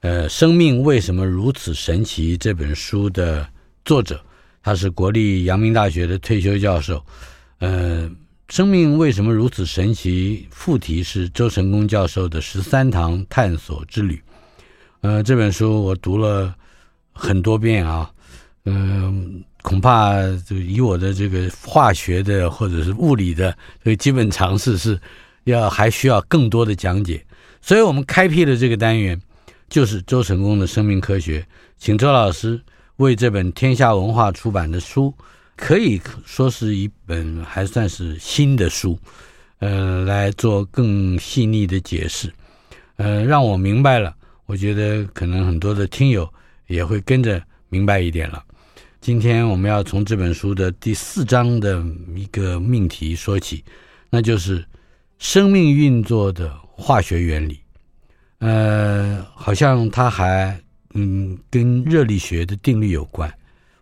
呃《生命为什么如此神奇》这本书的作者。他是国立阳明大学的退休教授。呃，《生命为什么如此神奇》副题是周成功教授的十三堂探索之旅。呃，这本书我读了很多遍啊。嗯，恐怕就以我的这个化学的或者是物理的这个基本常识是要还需要更多的讲解，所以我们开辟了这个单元就是周成功的生命科学，请周老师为这本天下文化出版的书，可以说是一本还算是新的书，呃，来做更细腻的解释，呃，让我明白了，我觉得可能很多的听友也会跟着明白一点了。今天我们要从这本书的第四章的一个命题说起，那就是生命运作的化学原理。呃，好像它还嗯跟热力学的定律有关。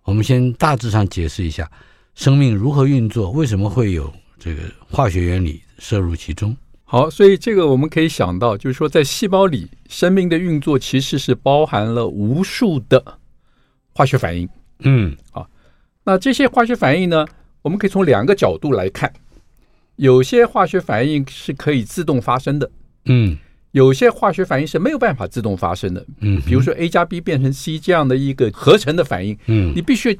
我们先大致上解释一下生命如何运作，为什么会有这个化学原理摄入其中。好，所以这个我们可以想到，就是说在细胞里，生命的运作其实是包含了无数的化学反应。嗯，好，那这些化学反应呢，我们可以从两个角度来看。有些化学反应是可以自动发生的，嗯，有些化学反应是没有办法自动发生的，嗯，比如说 A 加 B 变成 C 这样的一个合成的反应，嗯，你必须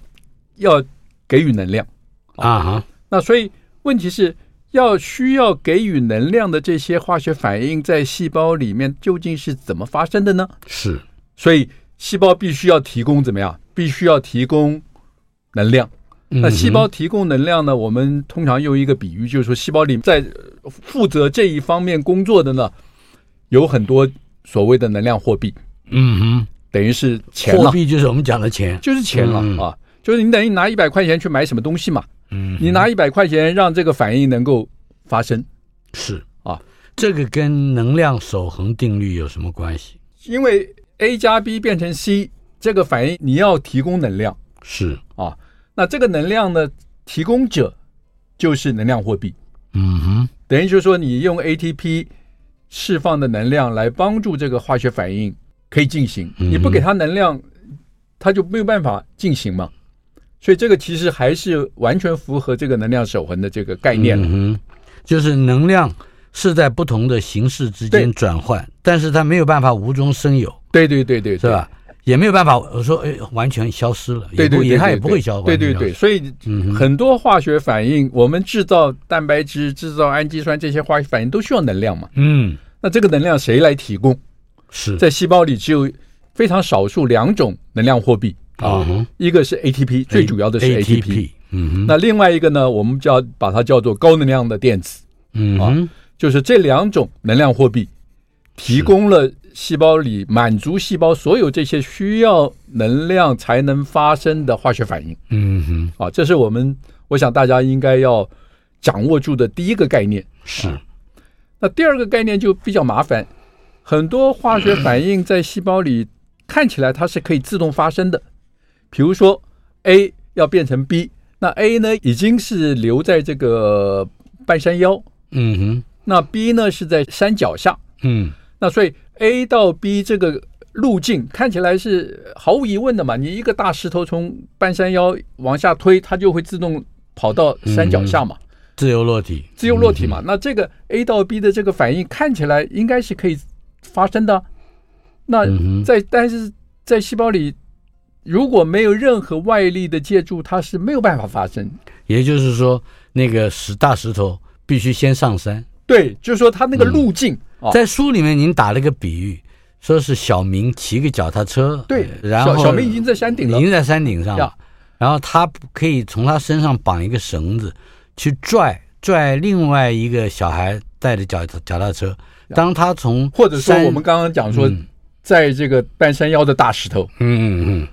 要给予能量啊哈。那所以问题是要需要给予能量的这些化学反应在细胞里面究竟是怎么发生的呢？是，所以细胞必须要提供怎么样？必须要提供能量，那细胞提供能量呢？我们通常用一个比喻，就是说，细胞里在负责这一方面工作的呢，有很多所谓的能量货币。嗯哼，等于是钱。货币就是我们讲的钱，就是钱了啊！就是你等于拿一百块钱去买什么东西嘛？嗯，你拿一百块钱让这个反应能够发生，是啊，这个跟能量守恒定律有什么关系？因为 A 加 B 变成 C。这个反应你要提供能量是啊，那这个能量呢，提供者就是能量货币。嗯哼，等于就是说你用 ATP 释放的能量来帮助这个化学反应可以进行，你不给它能量，它就没有办法进行嘛。所以这个其实还是完全符合这个能量守恒的这个概念。嗯哼，就是能量是在不同的形式之间转换，但是它没有办法无中生有。对对对对，是吧？也没有办法，我说哎，完全消失了，对对对，它也不会消失。对对对，所以很多化学反应，我们制造蛋白质、制造氨基酸这些化学反应都需要能量嘛。嗯，那这个能量谁来提供？是在细胞里只有非常少数两种能量货币啊，一个是 ATP，最主要的是 ATP。嗯，那另外一个呢，我们叫把它叫做高能量的电子。嗯啊，就是这两种能量货币提供了。细胞里满足细胞所有这些需要能量才能发生的化学反应。嗯哼，啊，这是我们我想大家应该要掌握住的第一个概念。是，那第二个概念就比较麻烦，很多化学反应在细胞里看起来它是可以自动发生的，比如说 A 要变成 B，那 A 呢已经是留在这个半山腰，嗯哼，那 B 呢是在山脚下，嗯，那所以。A 到 B 这个路径看起来是毫无疑问的嘛？你一个大石头从半山腰往下推，它就会自动跑到山脚下嘛？自由落体，自由落体嘛？那这个 A 到 B 的这个反应看起来应该是可以发生的，那在但是在细胞里，如果没有任何外力的借助，它是没有办法发生。也就是说，那个石大石头必须先上山。对，就是说它那个路径、啊，在书里面您打了个比喻，说是小明骑个脚踏车，对，然后小，小明已经在山顶了，已经在山顶上了，然后他可以从他身上绑一个绳子，去拽拽另外一个小孩带着脚脚踏车。当他从或者说我们刚刚讲说，嗯、在这个半山腰的大石头，嗯嗯嗯，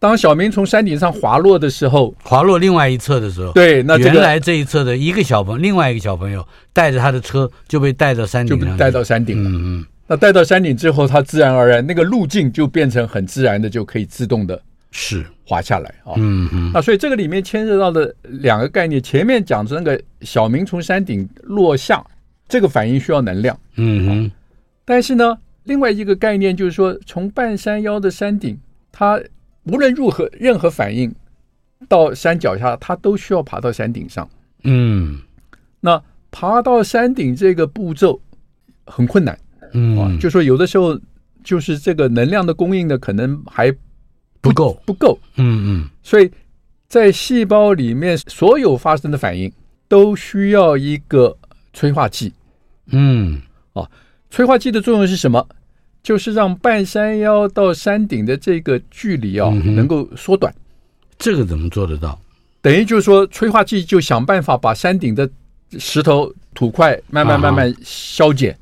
当小明从山顶上滑落的时候，滑落另外一侧的时候，对，那、这个、原来这一侧的一个小朋友，另外一个小朋友带着他的车就被带到山顶，就被带到山顶了。嗯嗯，那带到山顶之后，他自然而然那个路径就变成很自然的，就可以自动的。是滑下来啊，嗯嗯，那所以这个里面牵涉到的两个概念，前面讲的那个小明从山顶落下，这个反应需要能量，嗯哼，但是呢，另外一个概念就是说，从半山腰的山顶，它无论如何任何反应到山脚下，它都需要爬到山顶上，嗯，那爬到山顶这个步骤很困难，嗯，啊，就说有的时候就是这个能量的供应呢，可能还。不够，不够，嗯嗯，所以在细胞里面所有发生的反应都需要一个催化剂，嗯，哦，催化剂的作用是什么？就是让半山腰到山顶的这个距离啊，嗯、能够缩短。这个怎么做得到？等于就是说，催化剂就想办法把山顶的石头土块慢慢慢慢消减。啊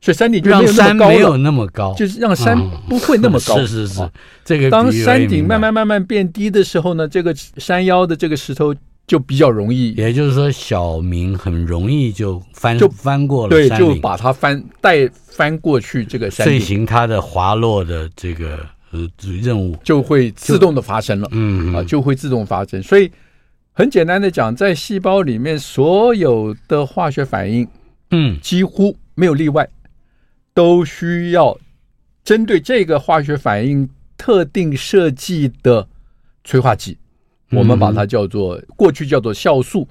所以山顶就没有那么高了，让山没有那么高，就是让山不会那么高。嗯、是是是，这个当山顶慢慢慢慢变低的时候呢，这个山腰的这个石头就比较容易。也就是说，小明很容易就翻就翻过了，对，就把它翻带翻过去这个山顶，遂行它的滑落的这个呃任务，就会自动的发生了。嗯啊，就会自动发生。所以很简单的讲，在细胞里面所有的化学反应，嗯，几乎没有例外。都需要针对这个化学反应特定设计的催化剂，我们把它叫做过去叫做酵素，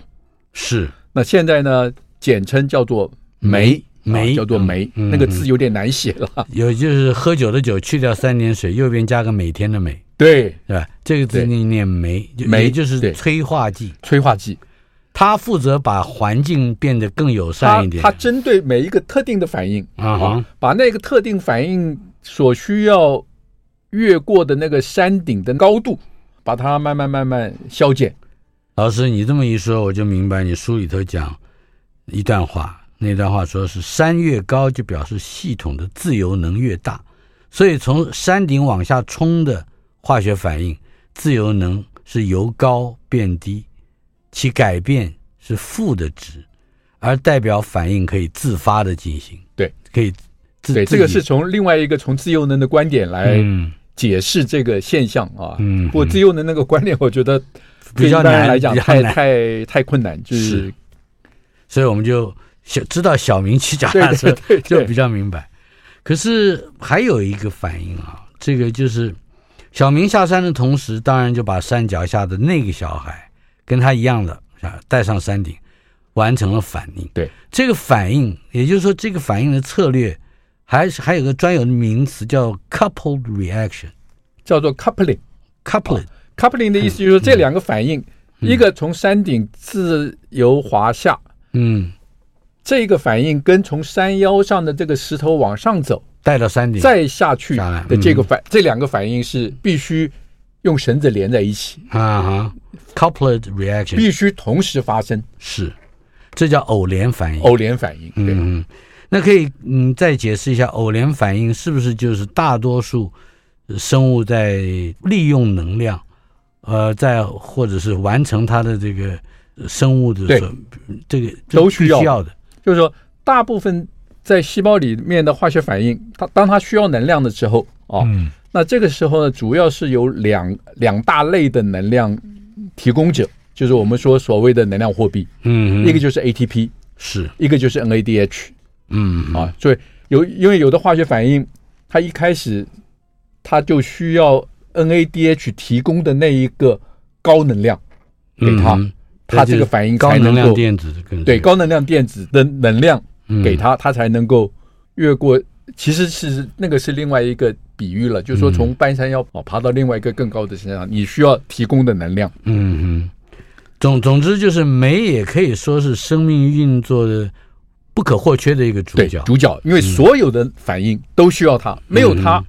是。那现在呢，简称叫做酶，酶叫做酶，那个字有点难写了。有就是喝酒的酒去掉三点水，右边加个每天的每，对，是吧？这个字念念酶，酶就是催化剂，催化剂。它负责把环境变得更友善一点。他针对每一个特定的反应啊，啊，把那个特定反应所需要越过的那个山顶的高度，把它慢慢慢慢消减。老师，你这么一说，我就明白你书里头讲一段话。那段话说是山越高，就表示系统的自由能越大。所以从山顶往下冲的化学反应，自由能是由高变低。其改变是负的值，而代表反应可以自发的进行。对，可以自。对，这个是从另外一个从自由能的观点来解释这个现象啊。嗯。不过自由能那个观点，我觉得比较难来讲，太太太困难。就是，是所以我们就小知道小明骑脚踏车就比较明白。可是还有一个反应啊，这个就是小明下山的同时，当然就把山脚下的那个小孩。跟他一样的啊，带上山顶，完成了反应。对。这个反应，也就是说，这个反应的策略，还是还有个专有的名词叫 coupled reaction，叫做 coupling。coupling，coupling、哦、coupling 的意思就是说，这两个反应，嗯、一个从山顶自由滑下，嗯，这个反应跟从山腰上的这个石头往上走，带到山顶再下去的这个反，嗯、这两个反应是必须用绳子连在一起啊哈。Coupled reaction 必须同时发生，是，这叫偶联反应。偶联反应，对。嗯，那可以嗯再解释一下，偶联反应是不是就是大多数生物在利用能量，呃，在或者是完成它的这个生物的这个都需要，的。就是说，大部分在细胞里面的化学反应，它当它需要能量的时候啊。嗯那这个时候呢，主要是有两两大类的能量提供者，就是我们说所谓的能量货币，嗯，一个就是 ATP，是。一个就是 NADH，嗯啊，所以有因为有的化学反应，它一开始它就需要 NADH 提供的那一个高能量给它，嗯、它这个反应才能够高能量电子、对高能量电子的能量给它，它才能够越过其实是那个是另外一个比喻了，就是说从半山腰爬到另外一个更高的山上，你需要提供的能量。嗯嗯，总总之就是煤也可以说是生命运作的不可或缺的一个主角。主角，因为所有的反应都需要它，没有它，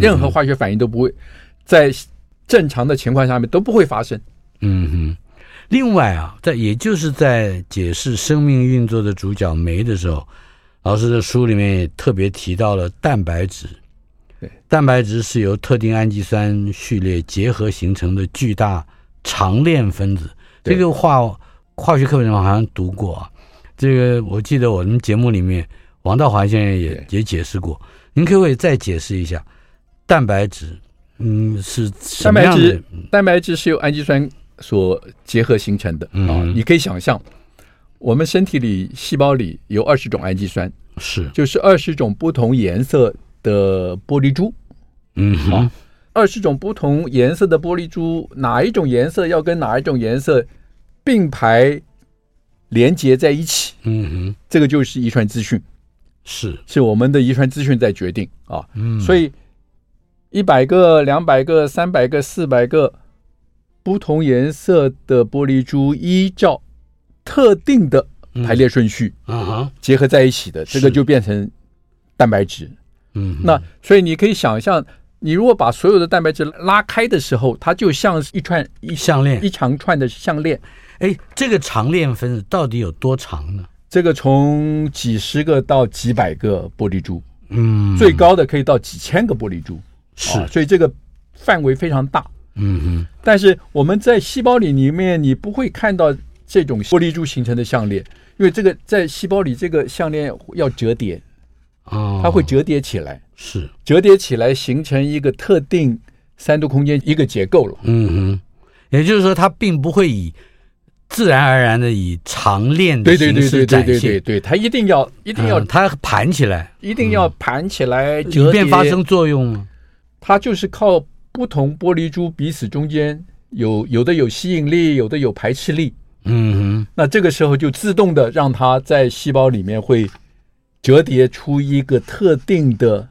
任何化学反应都不会在正常的情况下面都不会发生。嗯哼。另外啊，在也就是在解释生命运作的主角煤的时候，老师的书里面也特别提到了蛋白质。对，蛋白质是由特定氨基酸序列结合形成的巨大长链分子。这个化化学课本上好像读过啊。这个我记得我们节目里面王道华先生也也解释过。您可不可以再解释一下蛋白质？嗯，是？蛋白质，蛋白质是由氨基酸。所结合形成的啊，你可以想象，我们身体里细胞里有二十种氨基酸，是。就是二十种不同颜色的玻璃珠，嗯，好，二十种不同颜色的玻璃珠，哪一种颜色要跟哪一种颜色并排连接在一起？嗯哼，这个就是遗传资讯，是。是我们的遗传资讯在决定啊，嗯，所以一百个、两百个、三百个、四百个。不同颜色的玻璃珠依照特定的排列顺序啊，结合在一起的，这个就变成蛋白质。嗯，那所以你可以想象，你如果把所有的蛋白质拉开的时候，它就像一串一项链，一长串的项链。哎，这个长链分子到底有多长呢？这个从几十个到几百个玻璃珠，嗯，最高的可以到几千个玻璃珠，是，所以这个范围非常大。嗯哼，但是我们在细胞里里面，你不会看到这种玻璃珠形成的项链，因为这个在细胞里这个项链要折叠，啊，它会折叠起来，是折叠起来形成一个特定三度空间一个结构了。嗯哼，也就是说，它并不会以自然而然的以长链的形式展现，对对对对对对，它一定要一定要它盘起来，一定要盘起来，以便发生作用吗？它就是靠。不同玻璃珠彼此中间有有的有吸引力，有的有排斥力。嗯哼，那这个时候就自动的让它在细胞里面会折叠出一个特定的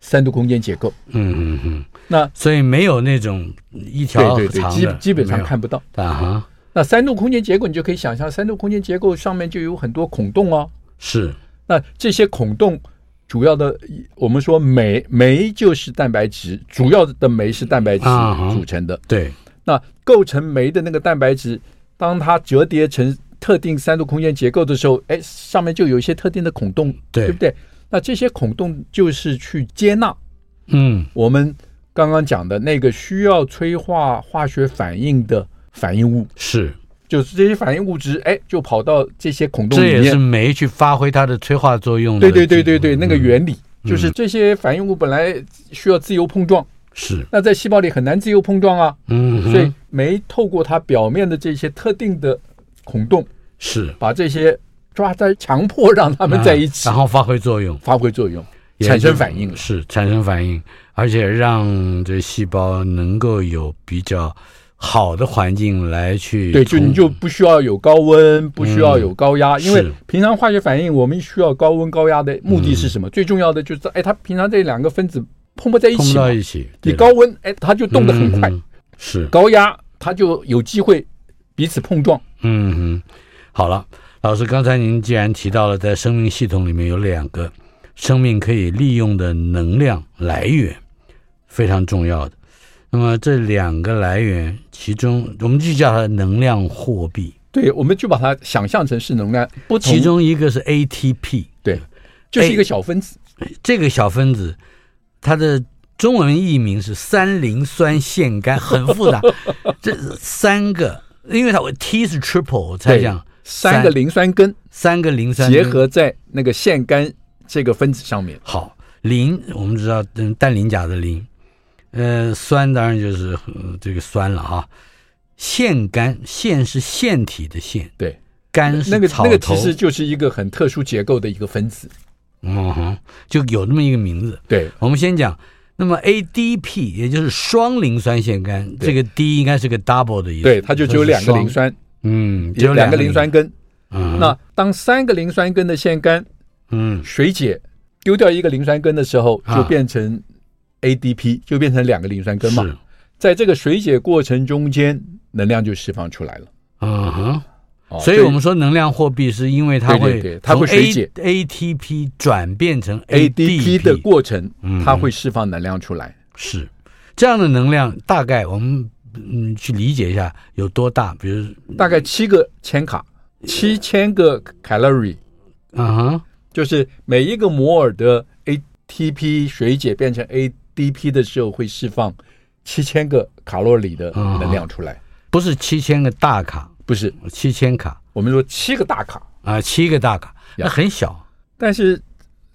三度空间结构。嗯嗯嗯。那所以没有那种一条对对对，基基本上看不到啊哈。那三度空间结构你就可以想象，三度空间结构上面就有很多孔洞哦。是。那这些孔洞。主要的，我们说酶，酶就是蛋白质，主要的酶是蛋白质组成的。对，那构成酶的那个蛋白质，当它折叠成特定三度空间结构的时候，哎，上面就有一些特定的孔洞，对不对？那这些孔洞就是去接纳，嗯，我们刚刚讲的那个需要催化化学反应的反应物是。就是这些反应物质，哎，就跑到这些孔洞里面。这也是酶去发挥它的催化作用。对对对对对，那个原理就是这些反应物本来需要自由碰撞，是。那在细胞里很难自由碰撞啊。嗯。所以酶透过它表面的这些特定的孔洞，是把这些抓在，强迫让它们在一起，然后发挥作用，发挥作用，产生反应，是产生反应，而且让这细胞能够有比较。好的环境来去对，就你就不需要有高温，不需要有高压，因为平常化学反应我们需要高温高压的目的是什么？最重要的就是哎，它平常这两个分子碰不在一起，碰到一起，你高温哎，它就动得很快，是高压它就有机会彼此碰撞。嗯嗯，好了，老师，刚才您既然提到了在生命系统里面有两个生命可以利用的能量来源，非常重要的。那么这两个来源，其中我们就叫它能量货币。对，我们就把它想象成是能量。不，其中一个是 ATP，对，就是一个小分子。这个小分子，它的中文译名是三磷酸腺苷，很复杂。这三个，因为它 T 是 triple，我猜想三个磷酸根，三个磷酸结合在那个腺苷这个分子上面。好，磷我们知道，嗯，氮磷钾的磷。呃，酸当然就是、呃、这个酸了哈。腺苷，腺是腺体的腺，对，苷是那个那个其实就是一个很特殊结构的一个分子，嗯哼，就有那么一个名字。对，我们先讲，那么 ADP 也就是双磷酸腺苷，这个 D 应该是个 double 的意思，对，它就只有两个磷酸，嗯，只有两个磷酸根。嗯，那当三个磷酸根的腺苷，嗯，水解丢掉一个磷酸根的时候，啊就变成 ADP，就变成两个磷酸根嘛。是在这个水解过程中间，能量就释放出来了。嗯哼。哦所以我们说能量货币是因为它会它会水解。A ATP 转变成 ADP 的过程嗯，它会释放能量出来。是。这样的能量，大概我们嗯去理解一下有多大？比如，大概七个千卡，七千个 calorie，嗯哼，就是每一个摩尔的 ATP 水解变成 ADP 的时候，会释放七千个卡路里的能量出来。不是七千个大卡，不是七千卡我们说七个大卡，啊，七个大卡，那很小。但是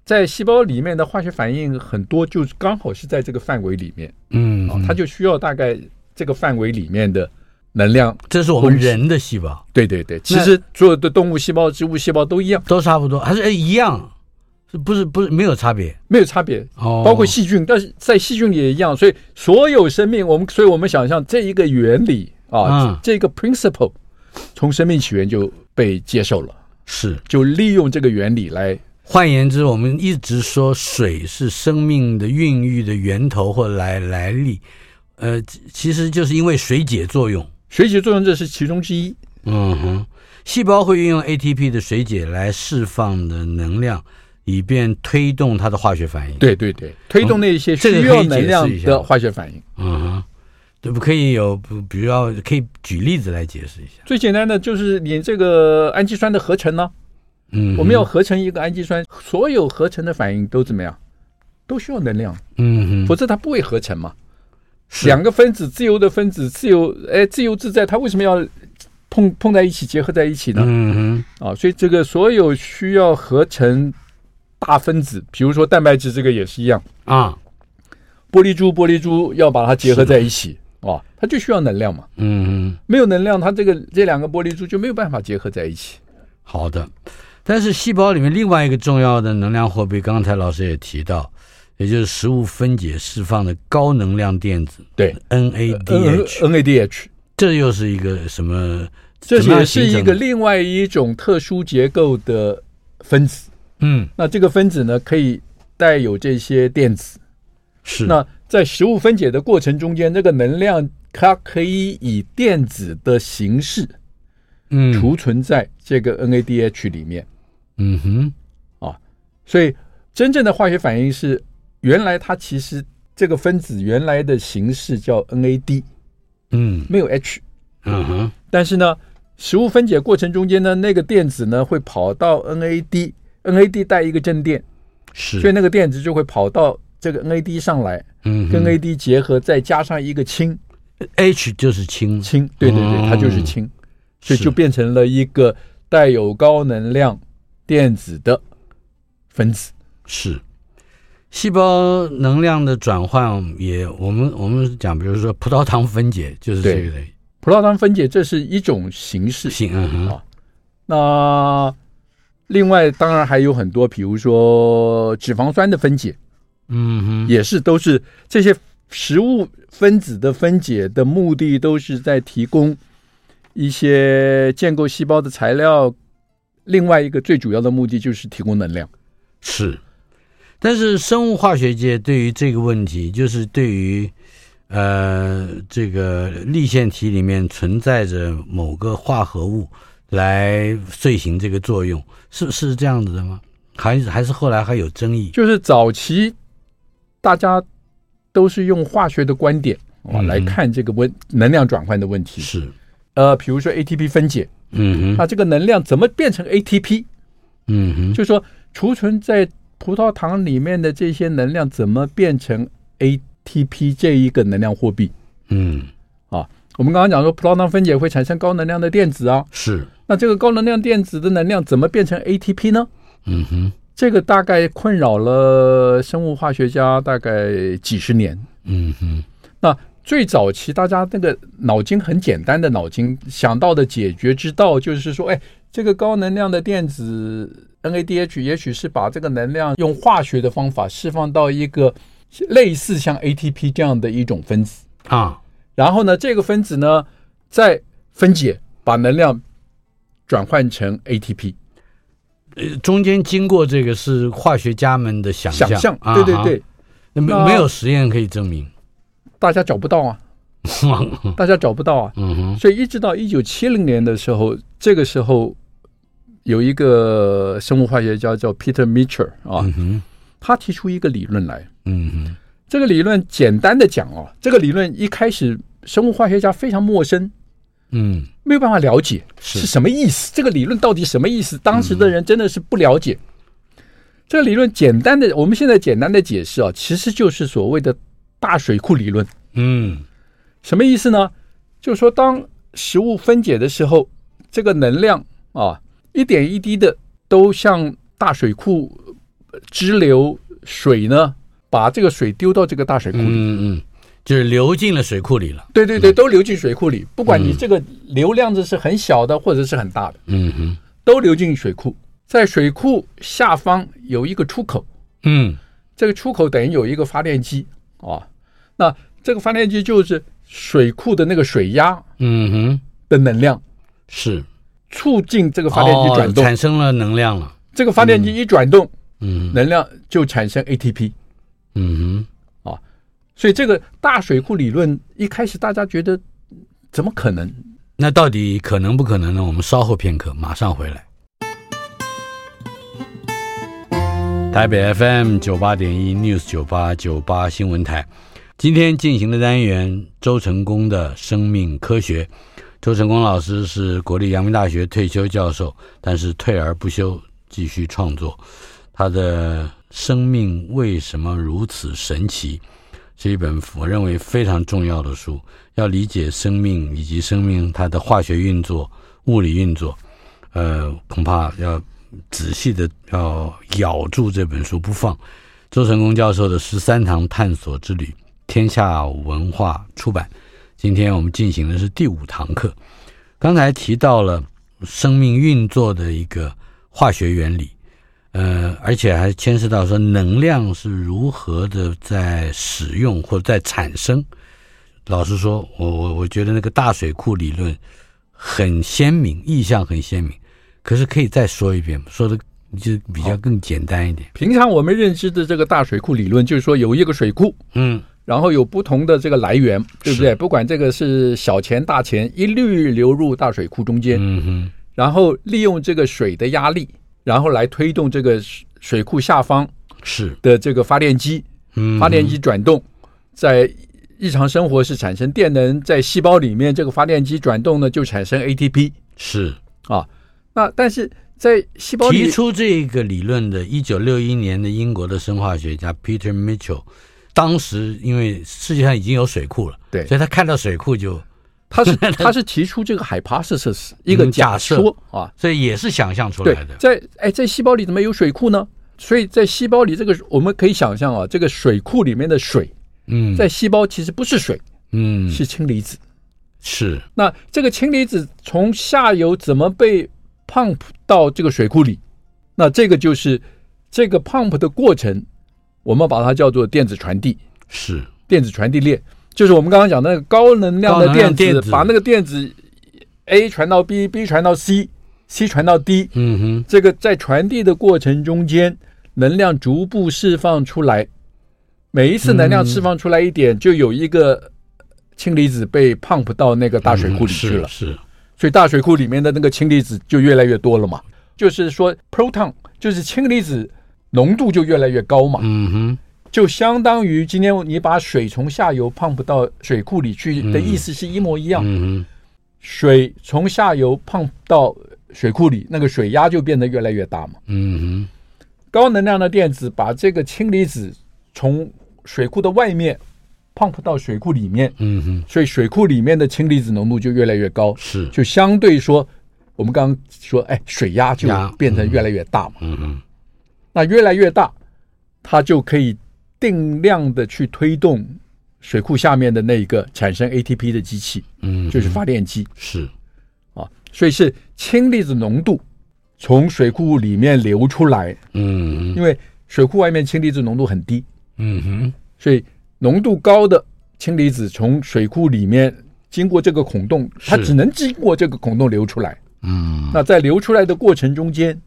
在细胞里面的化学反应很多，就刚好是在这个范围里面嗯啊，它就需要大概这个范围里面的能量。这是我们人的细胞，对对对，其实所有的动物细胞、植物细胞都一样，都差不多，还是哎一样？是不是不是没有差别？没有差别。哦，包括细菌，但是在细菌里也一样。所以所有生命，我们所以我们想象这一个原理啊，嗯这个 principle 从生命起源就被接受了，是。就利用这个原理来。换言之，我们一直说水是生命的孕育的源头或来来历，呃，其实就是因为水解作用。水解作用这是其中之一。嗯哼，细胞会运用 ATP 的水解来释放的能量，以便推动它的化学反应。，对对对，推动那些需要能量的化学反应。嗯哼，对不可以有，不比如要可以举例子来解释一下。最简单的就是你这个氨基酸的合成呢，嗯，我们要合成一个氨基酸，所有合成的反应都怎么样？都需要能量，嗯哼，否则它不会合成嘛。两个分子，自由的分子，自由哎，自由自在，它为什么要碰碰在一起，结合在一起呢？嗯哼，啊，所以这个所有需要合成大分子，比如说蛋白质，这个也是一样。啊，玻璃珠，玻璃珠要把它结合在一起啊，它就需要能量嘛。嗯哼。没有能量，它这个这两个玻璃珠就没有办法结合在一起。好的，但是细胞里面另外一个重要的能量货币，刚才老师也提到，也就是食物分解释放的高能量电子对 NADH，NADH，这又是一个什么？这也是一个另外一种特殊结构的分子。嗯，那这个分子呢，可以带有这些电子。是那在食物分解的过程中间，那个能量它可以以电子的形式嗯。储存在这个 NADH 里面。嗯哼。啊。所以真正的化学反应是，原来它其实这个分子原来的形式叫 NAD，嗯。没有 H。嗯哼。但是呢，食物分解过程中间呢，那个电子呢会跑到 NAD，NAD 带一个正电，是，所以那个电子就会跑到这个 NAD 上来，跟嗯跟 AD 结合，再加上一个氢，H 就是氢，氢，对对对，它就是氢，所以就变成了一个带有高能量电子的分子。是。细胞能量的转换也，我们我们讲，比如说葡萄糖分解就是这个。的葡萄糖分解这是一种形式。性，嗯那另外当然还有很多，比如说脂肪酸的分解，嗯哼，也是都是这些食物分子的分解的目的，都是在提供一些建构细胞的材料。另外一个最主要的目的就是提供能量。是，但是生物化学界对于这个问题，就是对于呃这个立腺体里面存在着某个化合物来遂行这个作用，是是这样子的吗？还是还是后来还有争议？就是早期大家都是用化学的观点啊嗯来看这个问能量转换的问题。是，呃，比如说 ATP 分解，嗯哼，那这个能量怎么变成 ATP？嗯哼，就说储存在葡萄糖里面的这些能量怎么变成 ATP 这一个能量货币？嗯。啊我们刚刚讲说葡萄糖分解会产生高能量的电子啊，是，那这个高能量电子的能量怎么变成 ATP 呢？嗯哼，这个大概困扰了生物化学家大概几十年。嗯哼，那最早期大家那个脑筋很简单的脑筋想到的解决之道，就是说，哎，这个高能量的电子 NADH 也许是把这个能量用化学的方法释放到一个类似像 ATP 这样的一种分子，啊，然后呢，这个分子呢再分解，把能量转换成 ATP。呃，中间经过这个是化学家们的想象，想象，对对对，没没有实验可以证明，大家找不到啊，大家找不到啊，所以一直到一九七零年的时候，这个时候有一个生物化学家叫 Peter Mitchell 啊，他提出一个理论来，嗯哼，这个理论简单的讲哦，这个理论一开始生物化学家非常陌生。嗯，没有办法了解是什么意思。这个理论到底什么意思？当时的人真的是不了解。这个理论简单的，我们现在简单的解释啊，其实就是所谓的大水库理论。嗯，什么意思呢？就是说，当食物分解的时候，这个能量啊，一点一滴的都向大水库支流水呢，把这个水丢到这个大水库里。嗯嗯。就是流进了水库里了，对对对，都流进水库里。不管你这个流量子是很小的，或者是很大的，嗯哼，都流进水库。在水库下方有一个出口，嗯，这个出口等于有一个发电机啊。那这个发电机就是水库的那个水压，嗯哼，的能量是。促进这个发电机转动，产生了能量了。这个发电机一转动，嗯，能量就产生 ATP，嗯哼。所以这个大水库理论一开始大家觉得怎么可能？那到底可能不可能呢？我们稍后片刻马上回来。台北 FM 九八点一 News 九八九八新闻台，今天进行的单元周成功的生命科学。周成功老师是国立阳明大学退休教授，但是退而不休，继续创作。他的生命为什么如此神奇？是一本我认为非常重要的书。要理解生命以及生命它的化学运作、物理运作，呃，恐怕要仔细的要咬住这本书不放。周成功教授的《十三堂探索之旅》，天下文化出版。今天我们进行的是第五堂课。刚才提到了生命运作的一个化学原理。呃，而且还牵涉到说能量是如何的在使用或者在产生。老实说，我我我觉得那个大水库理论很鲜明，意象很鲜明。可是可以再说一遍，说的就比较更简单一点。平常我们认知的这个大水库理论，就是说有一个水库，嗯，然后有不同的这个来源，对不对？不管这个是小钱大钱，一律流入大水库中间，嗯哼，然后利用这个水的压力。然后来推动这个水库下方是。的这个发电机，嗯，发电机转动，在日常生活是产生电能，在细胞里面这个发电机转动呢就产生 ATP，是。啊，那但是在细胞里提出这个理论的，一九六一年的英国的生化学家 Peter Mitchell，当时因为世界上已经有水库了，对，所以他看到水库就。他是 他是提出这个 hypothesis 一个假说啊，所以也是想象出来的。在哎，在细胞里怎么有水库呢？所以在细胞里，这个我们可以想象啊，这个水库里面的水，嗯，在细胞其实不是水，嗯，是氢离子。是。那这个氢离子从下游怎么被 pump 到这个水库里？那这个就是这个 pump 的过程，我们把它叫做电子传递，是电子传递链。就是我们刚刚讲的那个高能量的电子，电子把那个电子 A 传到 B，B 传到 C，C 传到 D。嗯哼，这个在传递的过程中间，能量逐步释放出来。每一次能量释放出来一点，就有一个氢离子被 pump 到那个大水库里去了。是，所以大水库里面的那个氢离子就越来越多了嘛。就是说，proton 就是氢离子浓度就越来越高嘛。嗯哼。就相当于今天你把水从下游 pump 到水库里去的意思是一模一样。嗯，水从下游 pump 到水库里，那个水压就变得越来越大嘛。嗯哼，高能量的电子把这个氢离子从水库的外面 pump 到水库里面。嗯哼，所以水库里面的氢离子浓度就越来越高。是，就相对说，我们刚刚说，哎，水压就变成越来越大嘛。嗯哼，那越来越大，它就可以。定量的去推动水库下面的那一个产生 ATP 的机器，嗯，就是发电机，是。啊，所以是氢离子浓度从水库里面流出来，嗯，因为水库外面氢离子浓度很低，嗯哼，所以浓度高的氢离子从水库里面经过这个孔洞，它只能经过这个孔洞流出来，嗯，那在流出来的过程中间，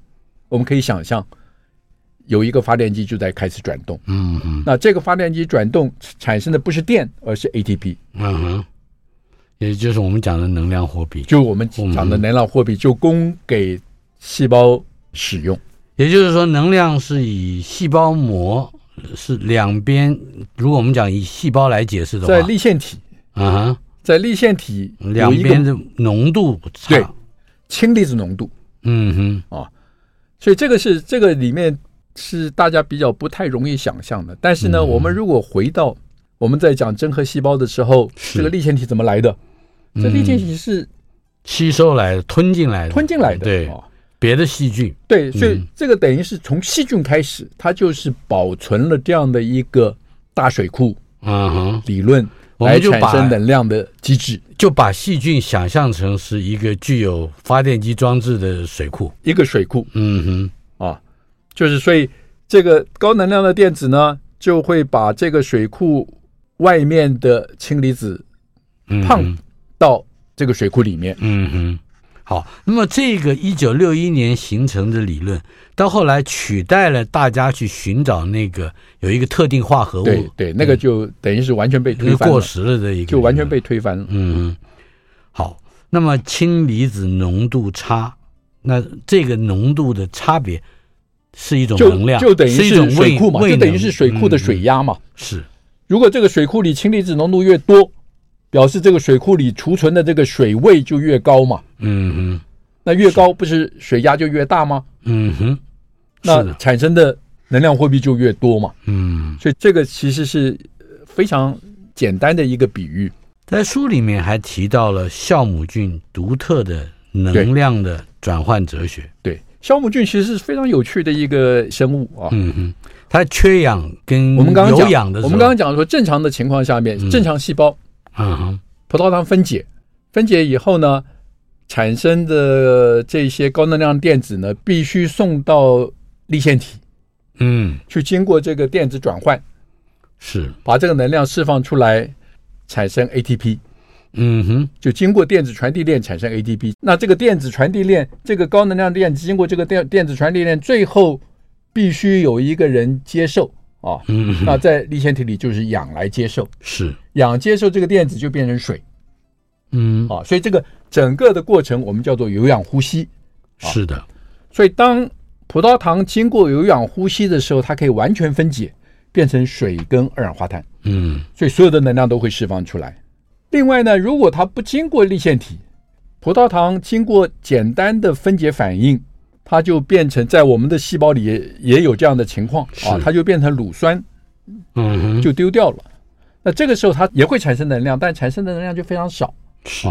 我们可以想象，有一个发电机就在开始转动。嗯嗯那这个发电机转动产生的不是电，而是 ATP，嗯哼，也就是我们讲的能量货币。就我们讲的能量货币，就供给细胞使用。也就是说，能量是以细胞膜是两边，如果我们讲以细胞来解释的话，在立线体，嗯哼，在立线体两边的浓度差对氢离子浓度。嗯哼，啊所以这个是这个里面是大家比较不太容易想象的。但是呢，嗯我们如果回到我们在讲真核细胞的时候，这个立腺体怎么来的？这立腺体是吸收来的，吞进来的，吞进来的。对，哦别的细菌，对，所以嗯这个等于是从细菌开始，它就是保存了这样的一个大水库嗯哼，理论来我们就把产生能量的机制。就把细菌想象成是一个具有发电机装置的水库。一个水库嗯哼，啊，就是所以这个高能量的电子呢，就会把这个水库外面的氢离子嗯哼胖到这个水库里面。嗯哼，好。那么这个一九六一年形成的理论，到后来取代了大家去寻找那个有一个特定化合物，对对，那个就等于是完全被推翻了，过时了的一个，就完全被推翻了。嗯哼，好。那么氢离子浓度差，那这个浓度的差别是一种能量，就等于是一种水库嘛，就等于是水库的水。压嘛。嗯是，如果这个水库里氢离子浓度越多，表示这个水库里储存的这个水位就越高嘛。嗯哼，那越高不是水压就越大吗？嗯哼，那，产生的能量货币就越多嘛。嗯。所以这个其实是非常简单的一个比喻。在书里面还提到了酵母菌独特的能量的转换哲学。对，酵母菌其实是非常有趣的一个生物啊。嗯嗯，它缺氧跟我们刚刚讲有氧的，我们刚刚讲说，正常的情况下面，嗯。正常细胞啊，葡萄糖分解，分解以后呢，产生的这些高能量电子呢，必须送到立线体嗯，去经过这个电子转换，是，把这个能量释放出来，产生 ATP，嗯哼，就经过电子传递链产生 ATP。那这个电子传递链，这个高能量电子经过这个电电子传递链，最后必须有一个人接受啊。嗯，那在立线体里就是氧来接受，是，氧接受这个电子就变成水嗯，啊。所以这个整个的过程我们叫做有氧呼吸。是的，所以当葡萄糖经过有氧呼吸的时候，它可以完全分解，变成水跟二氧化碳，嗯所以所有的能量都会释放出来。另外呢，如果它不经过粒线体，葡萄糖经过简单的分解反应，它就变成在我们的细胞里也也有这样的情况啊，它就变成乳酸，嗯哼，就丢掉了。那这个时候它也会产生能量，但产生的能量就非常少。是，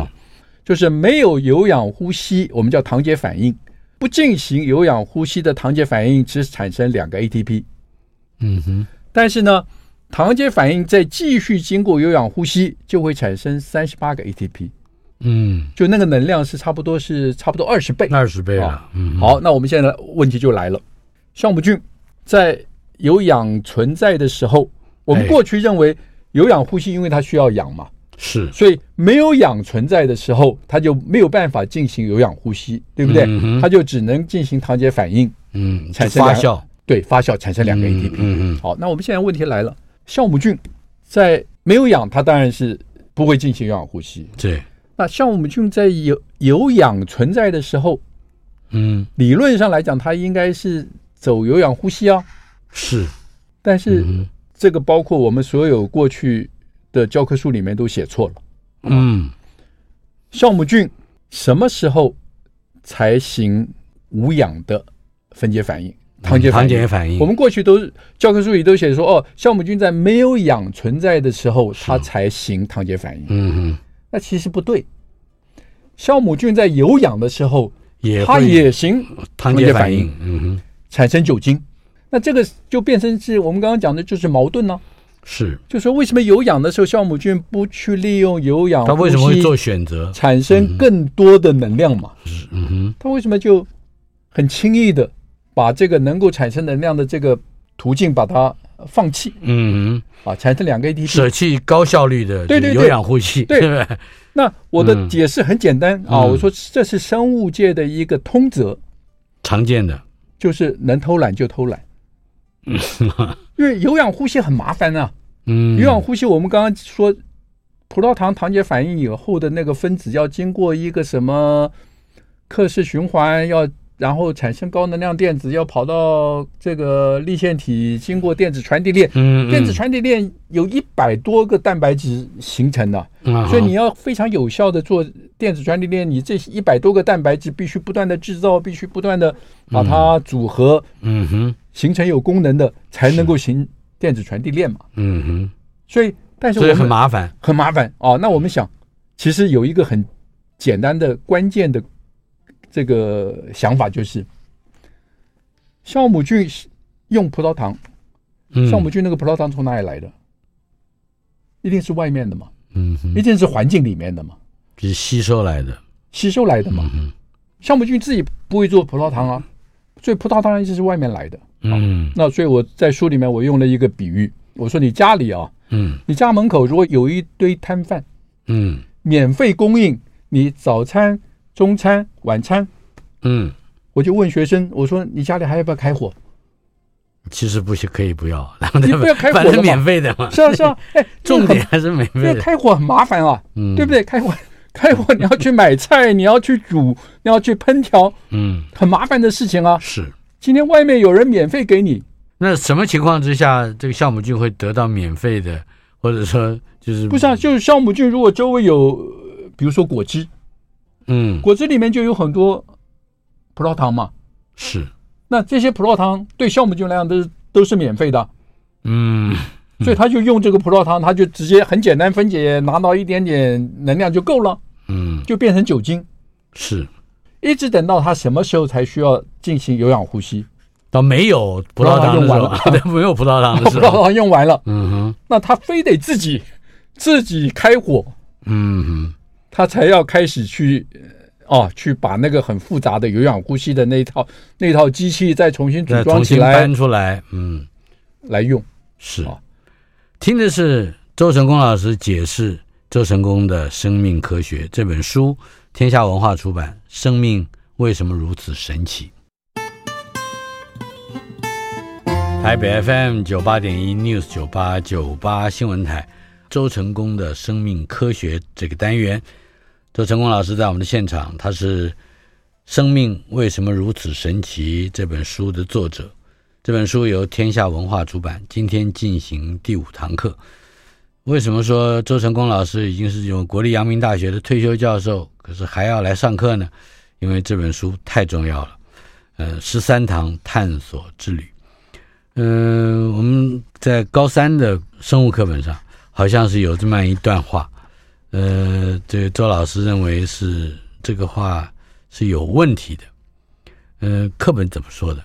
就是没有有氧呼吸，我们叫糖解反应；不进行有氧呼吸的糖解反应，只产生两个 ATP。嗯哼，但是呢，糖解反应再继续经过有氧呼吸，就会产生三十八个 ATP，嗯，就那个能量是差不多是差不多二十倍。二十倍啊，嗯，好，那我们现在问题就来了：酵母菌在有氧存在的时候，我们哎。过去认为有氧呼吸，因为它需要氧嘛，是，所以没有氧存在的时候，它就没有办法进行有氧呼吸，对不对？嗯？它就只能进行糖解反应，嗯，产生发酵，对，发酵产生两个 ATP。嗯嗯。好，那我们现在问题来了，酵母菌在没有氧，它当然是不会进行有氧呼吸。对，那酵母菌在有有氧存在的时候，嗯，理论上来讲，它应该是走有氧呼吸啊。是，但是嗯这个包括我们所有过去的教科书里面都写错了。嗯，酵母菌什么时候才行无氧的分解反应？糖解反糖应。解反应，我们过去都教科书里都写说，哦，酵母菌在没有氧存在的时候，它才行糖解反应。嗯哼，那其实不对，酵母菌在有氧的时候，它也它也行糖解反糖解反应，嗯哼，产生酒精。那这个就变成是我们刚刚讲的，就是矛盾呢、是，就说为什么有氧的时候，酵母菌不去利用有氧它为什么会做选择？产生更多的能量嘛？嗯哼，它为什么就很轻易的把这个能够产生能量的这个途径把它放弃嗯啊？产生两个，ATP。舍弃高效率的对对对有氧呼吸，对对不对？那我的嗯解释很简单啊，嗯我说这是生物界的一个通则，常见的，就是能偷懒就偷懒，因为有氧呼吸很麻烦啊。嗯，有氧呼吸我们刚刚说，葡萄糖糖解反应以后的那个分子要经过一个什么克氏循环要。然后产生高能量电子，要跑到这个粒线体，经过电子传递链。嗯，电子传递链有一百多个蛋白质形成的，所以你要非常有效的做电子传递链，你这一百多个蛋白质必须不断的制造，必须不断的把它组合，嗯哼，形成有功能的，才能够行电子传递链嘛。嗯哼，所以但是所以很麻烦，很麻烦哦。那我们想，其实有一个很简单的关键的。这个想法就是，酵母菌用葡萄糖，酵母菌那个葡萄糖从哪里来的？一定是外面的嘛，嗯，一定是环境里面的嘛，是吸收来的，吸收来的嘛。酵母菌自己不会做葡萄糖啊，所以葡萄糖一直是外面来的。嗯，那所以我在书里面我用了一个比喻，我说你家里啊，嗯，你家门口如果有一堆摊贩，嗯，免费供应你早餐。中餐、晚餐，嗯，我就问学生，我说你家里还要不要开火？其实不行，可以不要，你不要开火，是免费的嘛？是啊，是啊，哎，重点还是免费的。开火很麻烦啊，嗯，对不对？开火，开火，你要去买菜，你要去煮，你要去烹调，嗯，很麻烦的事情啊。是，今天外面有人免费给你，那什么情况之下，这个酵母菌会得到免费的，或者说就是不是啊？就是酵母菌如果周围有，比如说果汁。嗯，果汁里面就有很多葡萄糖嘛，是。那这些葡萄糖对酵母菌来讲都是都是免费的，嗯，所以他就用这个葡萄糖，他就直接很简单分解，拿到一点点能量就够了，嗯，就变成酒精，是。一直等到他什么时候才需要进行有氧呼吸？到没有葡萄糖用完了，没有葡萄糖的时候，葡萄糖用完了，嗯哼，那他非得自己自己开火，嗯哼。他才要开始去，哦，去把那个很复杂的有氧呼吸的那一套那套机器再重新组装起来，搬出来，嗯，来用是。听的是周成功老师解释周成功的生命科学这本书，天下文化出版。生命为什么如此神奇？台北 FM 九八点一 News 九八九八新闻台，周成功的生命科学这个单元。周成功老师在我们的现场，他是《生命为什么如此神奇》这本书的作者。这本书由天下文化出版。今天进行第五堂课。为什么说周成功老师已经是有国立阳明大学的退休教授，可是还要来上课呢？因为这本书太重要了。呃，十三堂探索之旅。嗯、我们在高三的生物课本上，好像是有这么一段话。呃，这个周老师认为是这个话是有问题的。呃，课本怎么说的？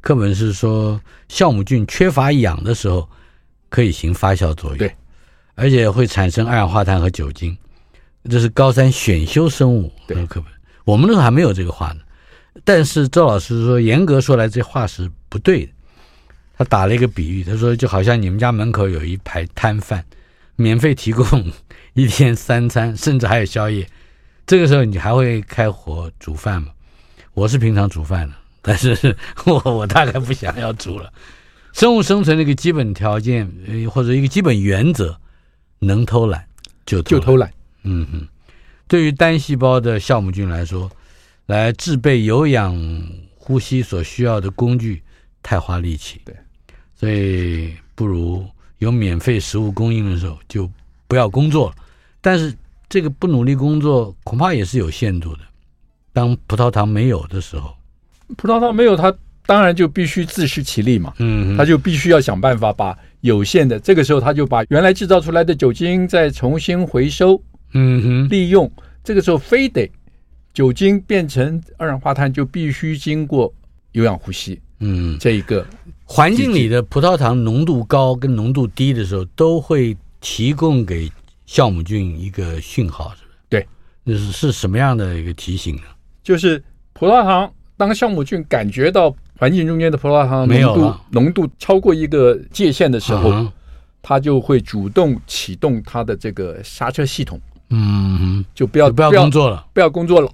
课本是说酵母菌缺乏氧的时候可以行发酵作用，对，而且会产生二氧化碳和酒精。这是高三选修生物的课本，我们那时候还没有这个话呢。但是周老师说，严格说来，这话是不对的。他打了一个比喻，他说就好像你们家门口有一排摊贩，免费提供。一天三餐，甚至还有宵夜，这个时候你还会开火煮饭吗？我是平常煮饭的，但是我我大概不想要煮了。生物生存的一个基本条件，或者一个基本原则，能偷懒就偷懒。就偷懒。嗯哼，对于单细胞的酵母菌来说，来制备有氧呼吸所需要的工具太花力气。对，所以不如有免费食物供应的时候就。不要工作了，但是这个不努力工作恐怕也是有限度的。当葡萄糖没有的时候，葡萄糖没有，它当然就必须自食其力嘛。嗯，他就必须要想办法把有限的，这个时候他就把原来制造出来的酒精再重新回收，嗯哼，利用。这个时候非得酒精变成二氧化碳，就必须经过有氧呼吸。嗯，这一个环境里的葡萄糖浓度高跟浓度低的时候都会。提供给酵母菌一个讯号，是不是？对，那是是什么样的一个提醒呢？就是葡萄糖，当酵母菌感觉到环境中间的葡萄糖浓度浓度超过一个界限的时候，啊、它就会主动启动它的这个刹车系统。嗯，就不要就不要工作了，不要工作了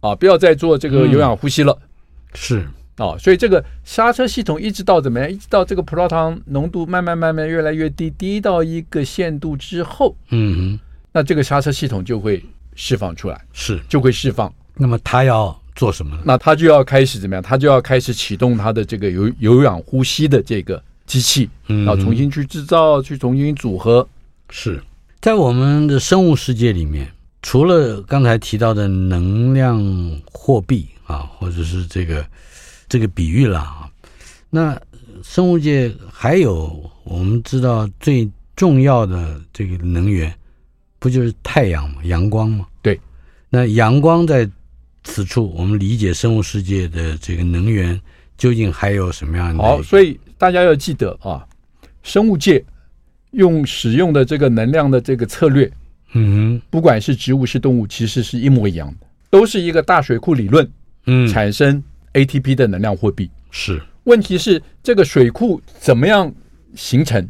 啊！不要再做这个有氧呼吸了。嗯、是，哦，所以这个刹车系统一直到怎么样？一直到这个葡萄糖浓度慢慢慢慢越来越低，低到一个限度之后，嗯哼，那这个刹车系统就会释放出来，是就会释放。那么它要做什么呢？那它就要开始怎么样？它就要开始启动它的这个有有氧呼吸的这个机器，嗯，然后重新去制造，去重新组合。是在我们的生物世界里面，除了刚才提到的能量货币啊，或者是这个。这个比喻了啊，那生物界还有我们知道最重要的这个能源，不就是太阳吗？阳光吗？对，那阳光在此处，我们理解生物世界的这个能源究竟还有什么样的？好，所以大家要记得啊，生物界用使用的这个能量的这个策略，嗯，不管是植物是动物，其实是一模一样的，都是一个大水库理论，嗯，产生。ATP 的能量货币是，问题是这个水库怎么样形成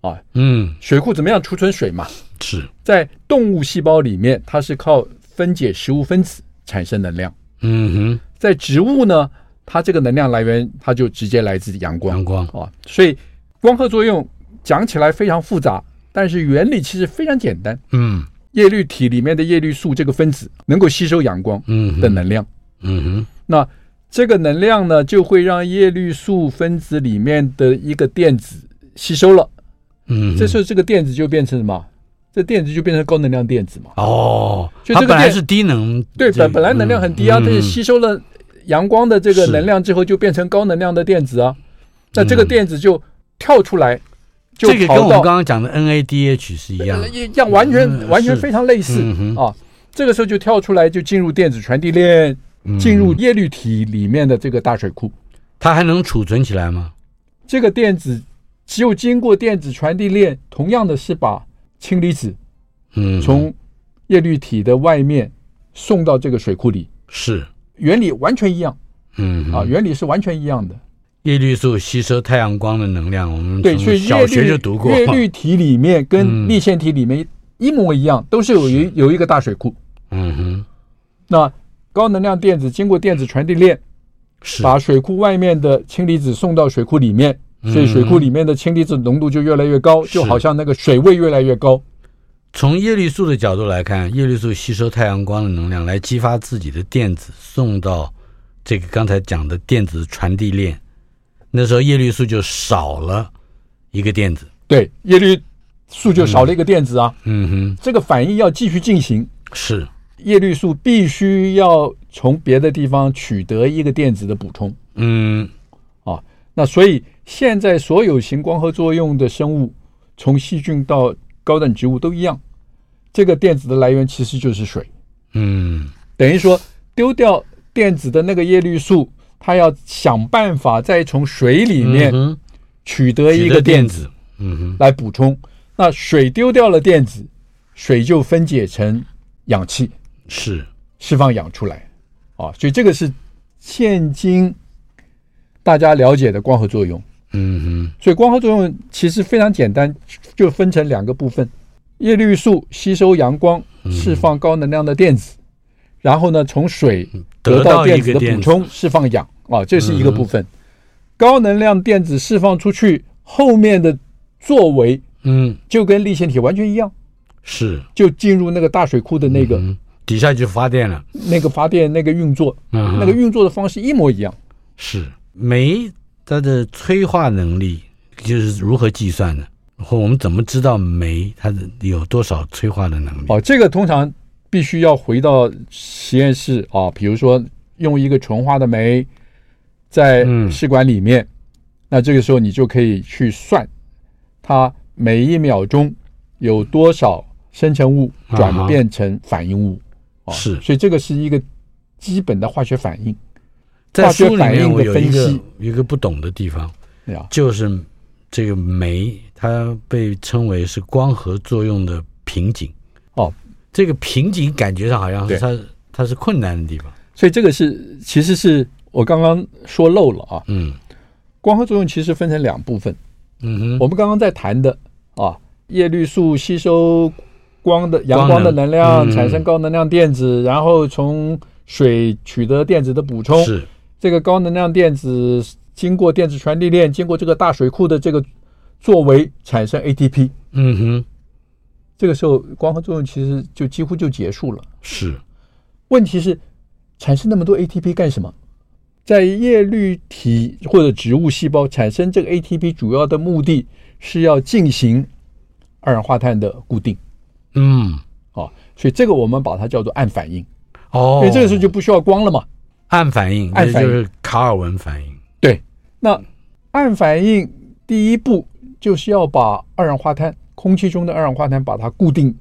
啊？嗯，水库怎么样储存水嘛？是在动物细胞里面，它是靠分解食物分子产生能量。嗯哼，在植物呢，它这个能量来源它就直接来自阳光。阳光啊，所以光合作用讲起来非常复杂，但是原理其实非常简单。嗯，叶绿体里面的叶绿素这个分子能够吸收阳光的能量。嗯哼，那。这个能量呢，就会让叶绿素分子里面的一个电子吸收了。嗯，这时候这个电子就变成什么？这电子就变成高能量电子嘛。哦，就这个电它本来是低能，对，本本来能量很低啊，但是吸收了阳光的这个能量之后，就变成高能量的电子啊。那这个电子就跳出来，就这个跟我们刚刚讲的 NADH 是一样，一样，完全完全非常类似啊。这个时候就跳出来，就进入电子传递链。进入叶绿体里面的这个大水库，它还能储存起来吗？这个电子只有经过电子传递链，同样的是把氢离子，嗯，从叶绿体的外面送到这个水库里，是。原理完全一样，嗯。啊，原理是完全一样的。叶绿素吸收太阳光的能量，我们对，所以小学就读过，叶绿体里面跟粒线体里面一模一样，都是有一有一个大水库，嗯哼，那。高能量电子经过电子传递链，把水库外面的氢离子送到水库里面，所以水库里面的氢离子浓度就越来越高，就好像那个水位越来越高。从叶绿素的角度来看，叶绿素吸收太阳光的能量来激发自己的电子送到这个刚才讲的电子传递链，那时候叶绿素就少了一个电子。对，叶绿素就少了一个电子啊。嗯哼，这个反应要继续进行。是。叶绿素必须要从别的地方取得一个电子的补充，嗯，啊，那所以现在所有行光合作用的生物，从细菌到高等植物都一样，这个电子的来源其实就是水，嗯，等于说丢掉电子的那个叶绿素，它要想办法再从水里面取得一个电子，嗯哼，来补充。那水丢掉了电子，水就分解成氧气。是。释放氧出来，啊，所以这个是现今大家了解的光合作用。嗯哼，所以光合作用其实非常简单，就分成两个部分：叶绿素吸收阳光，释放高能量的电子，然后呢，从水得到电子的补充，释放氧。啊，这是一个部分。高能量电子释放出去后面的作为，嗯，就跟立线体完全一样，是。就进入那个大水库的那个。底下就发电了，那个发电那个运作，嗯，那个运作的方式一模一样。是煤它的催化能力就是如何计算的？或我们怎么知道煤它的有多少催化的能力？哦，这个通常必须要回到实验室啊，比如说用一个纯化的煤在试管里面，嗯，那这个时候你就可以去算它每一秒钟有多少生成物转变成反应物。是，所以这个是一个基本的化学反应。在书里面我有一个一个不懂的地方，就是这个酶它被称为是光合作用的瓶颈。哦，这个瓶颈感觉上好像是它它是困难的地方。所以这个是其实是我刚刚说漏了啊。嗯，光合作用其实分成两部分。嗯哼，我们刚刚在谈的啊，叶绿素吸收。光的阳光的能量产生高能量电子，然后从水取得电子的补充。是这个高能量电子经过电子传递链，经过这个大水库的这个作为产生 ATP。嗯哼，这个时候光合作用其实就几乎就结束了。是，问题是产生那么多 ATP 干什么？在叶绿体或者植物细胞产生这个 ATP，主要的目的是要进行二氧化碳的固定。嗯，哦，所以这个我们把它叫做暗反应。哦，因为这个时候就不需要光了嘛。暗反应，暗反应就是卡尔文反应。对，那暗反应第一步就是要把二氧化碳，空气中的二氧化碳把它固定，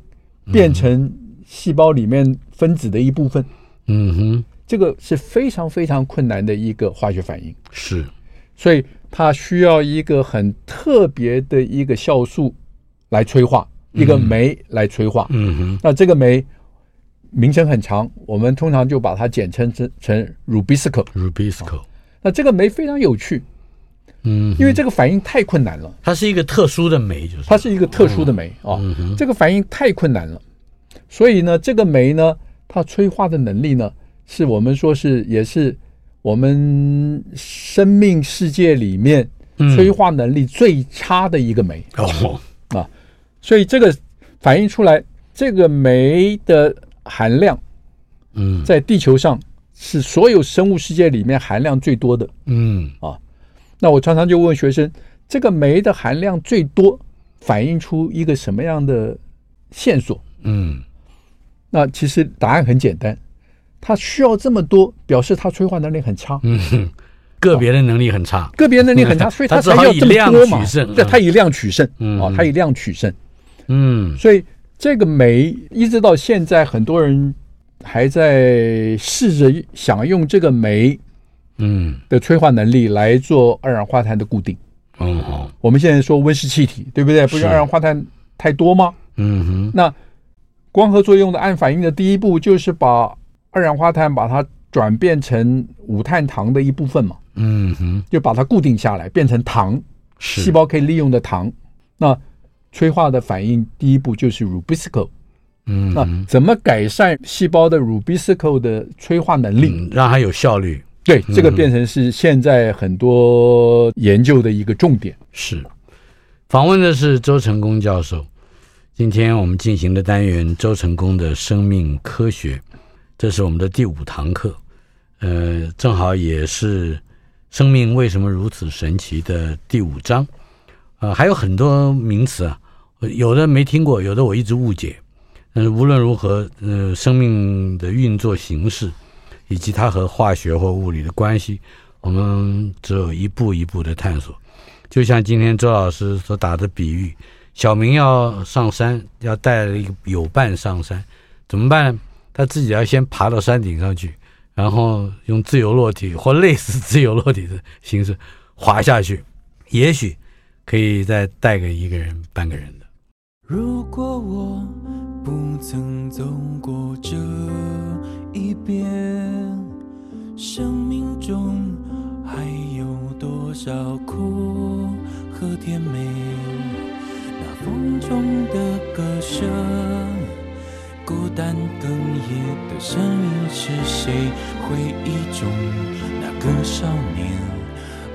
变成细胞里面分子的一部分。嗯哼。这个是非常非常困难的一个化学反应，是，所以它需要一个很特别的一个酵素来催化，一个酶来催化。嗯哼，那这个酶名称很长，我们通常就把它简称成成 Rubisco。Rubisco。那这个酶非常有趣，嗯，因为这个反应太困难了，它是一个特殊的酶，就是它是一个特殊的酶啊。这个反应太困难了，所以呢，这个酶呢，它催化的能力呢。是我们说是也是我们生命世界里面催化能力最差的一个酶哦啊，所以这个反映出来，这个酶的含量，嗯，在地球上是所有生物世界里面含量最多的，嗯啊，那我常常就问学生，这个酶的含量最多，反映出一个什么样的线索？嗯，那其实答案很简单。它需要这么多，表示它催化能力很差。嗯，个别的能力很差，个别能力很差，所以它才要这么多嘛。对，它以量取胜。嗯，哦，它以量取胜。嗯，所以这个酶一直到现在，很多人还在试着想用这个酶，嗯，的催化能力来做二氧化碳的固定。嗯，好。我们现在说温室气体，对不对？不是二氧化碳太多吗？嗯哼。那光合作用的暗反应的第一步就是把二氧化碳把它转变成五碳糖的一部分嘛，嗯哼，就把它固定下来，变成糖，细胞可以利用的糖。那催化的反应第一步就是 Rubisco，嗯，那怎么改善细胞的 Rubisco 的催化能力，嗯、让它有效率？对，这个变成是现在很多研究的一个重点。是，访问的是周成功教授。今天我们进行的单元周成功的生命科学。这是我们的第五堂课，呃，正好也是《生命为什么如此神奇》的第五章，呃，还有很多名词啊，有的没听过，有的我一直误解。但是无论如何，呃，生命的运作形式以及它和化学或物理的关系，我们只有一步一步的探索。就像今天周老师所打的比喻，小明要上山，要带了一个友伴上山，怎么办呢？他自己要先爬到山顶上去，然后用自由落体或类似自由落体的形式滑下去，也许可以再带个一个人、半个人的。如果我不曾走过这一边，生命中还有多少苦和甜美？那风中的歌声。孤单哽咽的声音是谁？回忆中那个少年，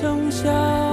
剩下。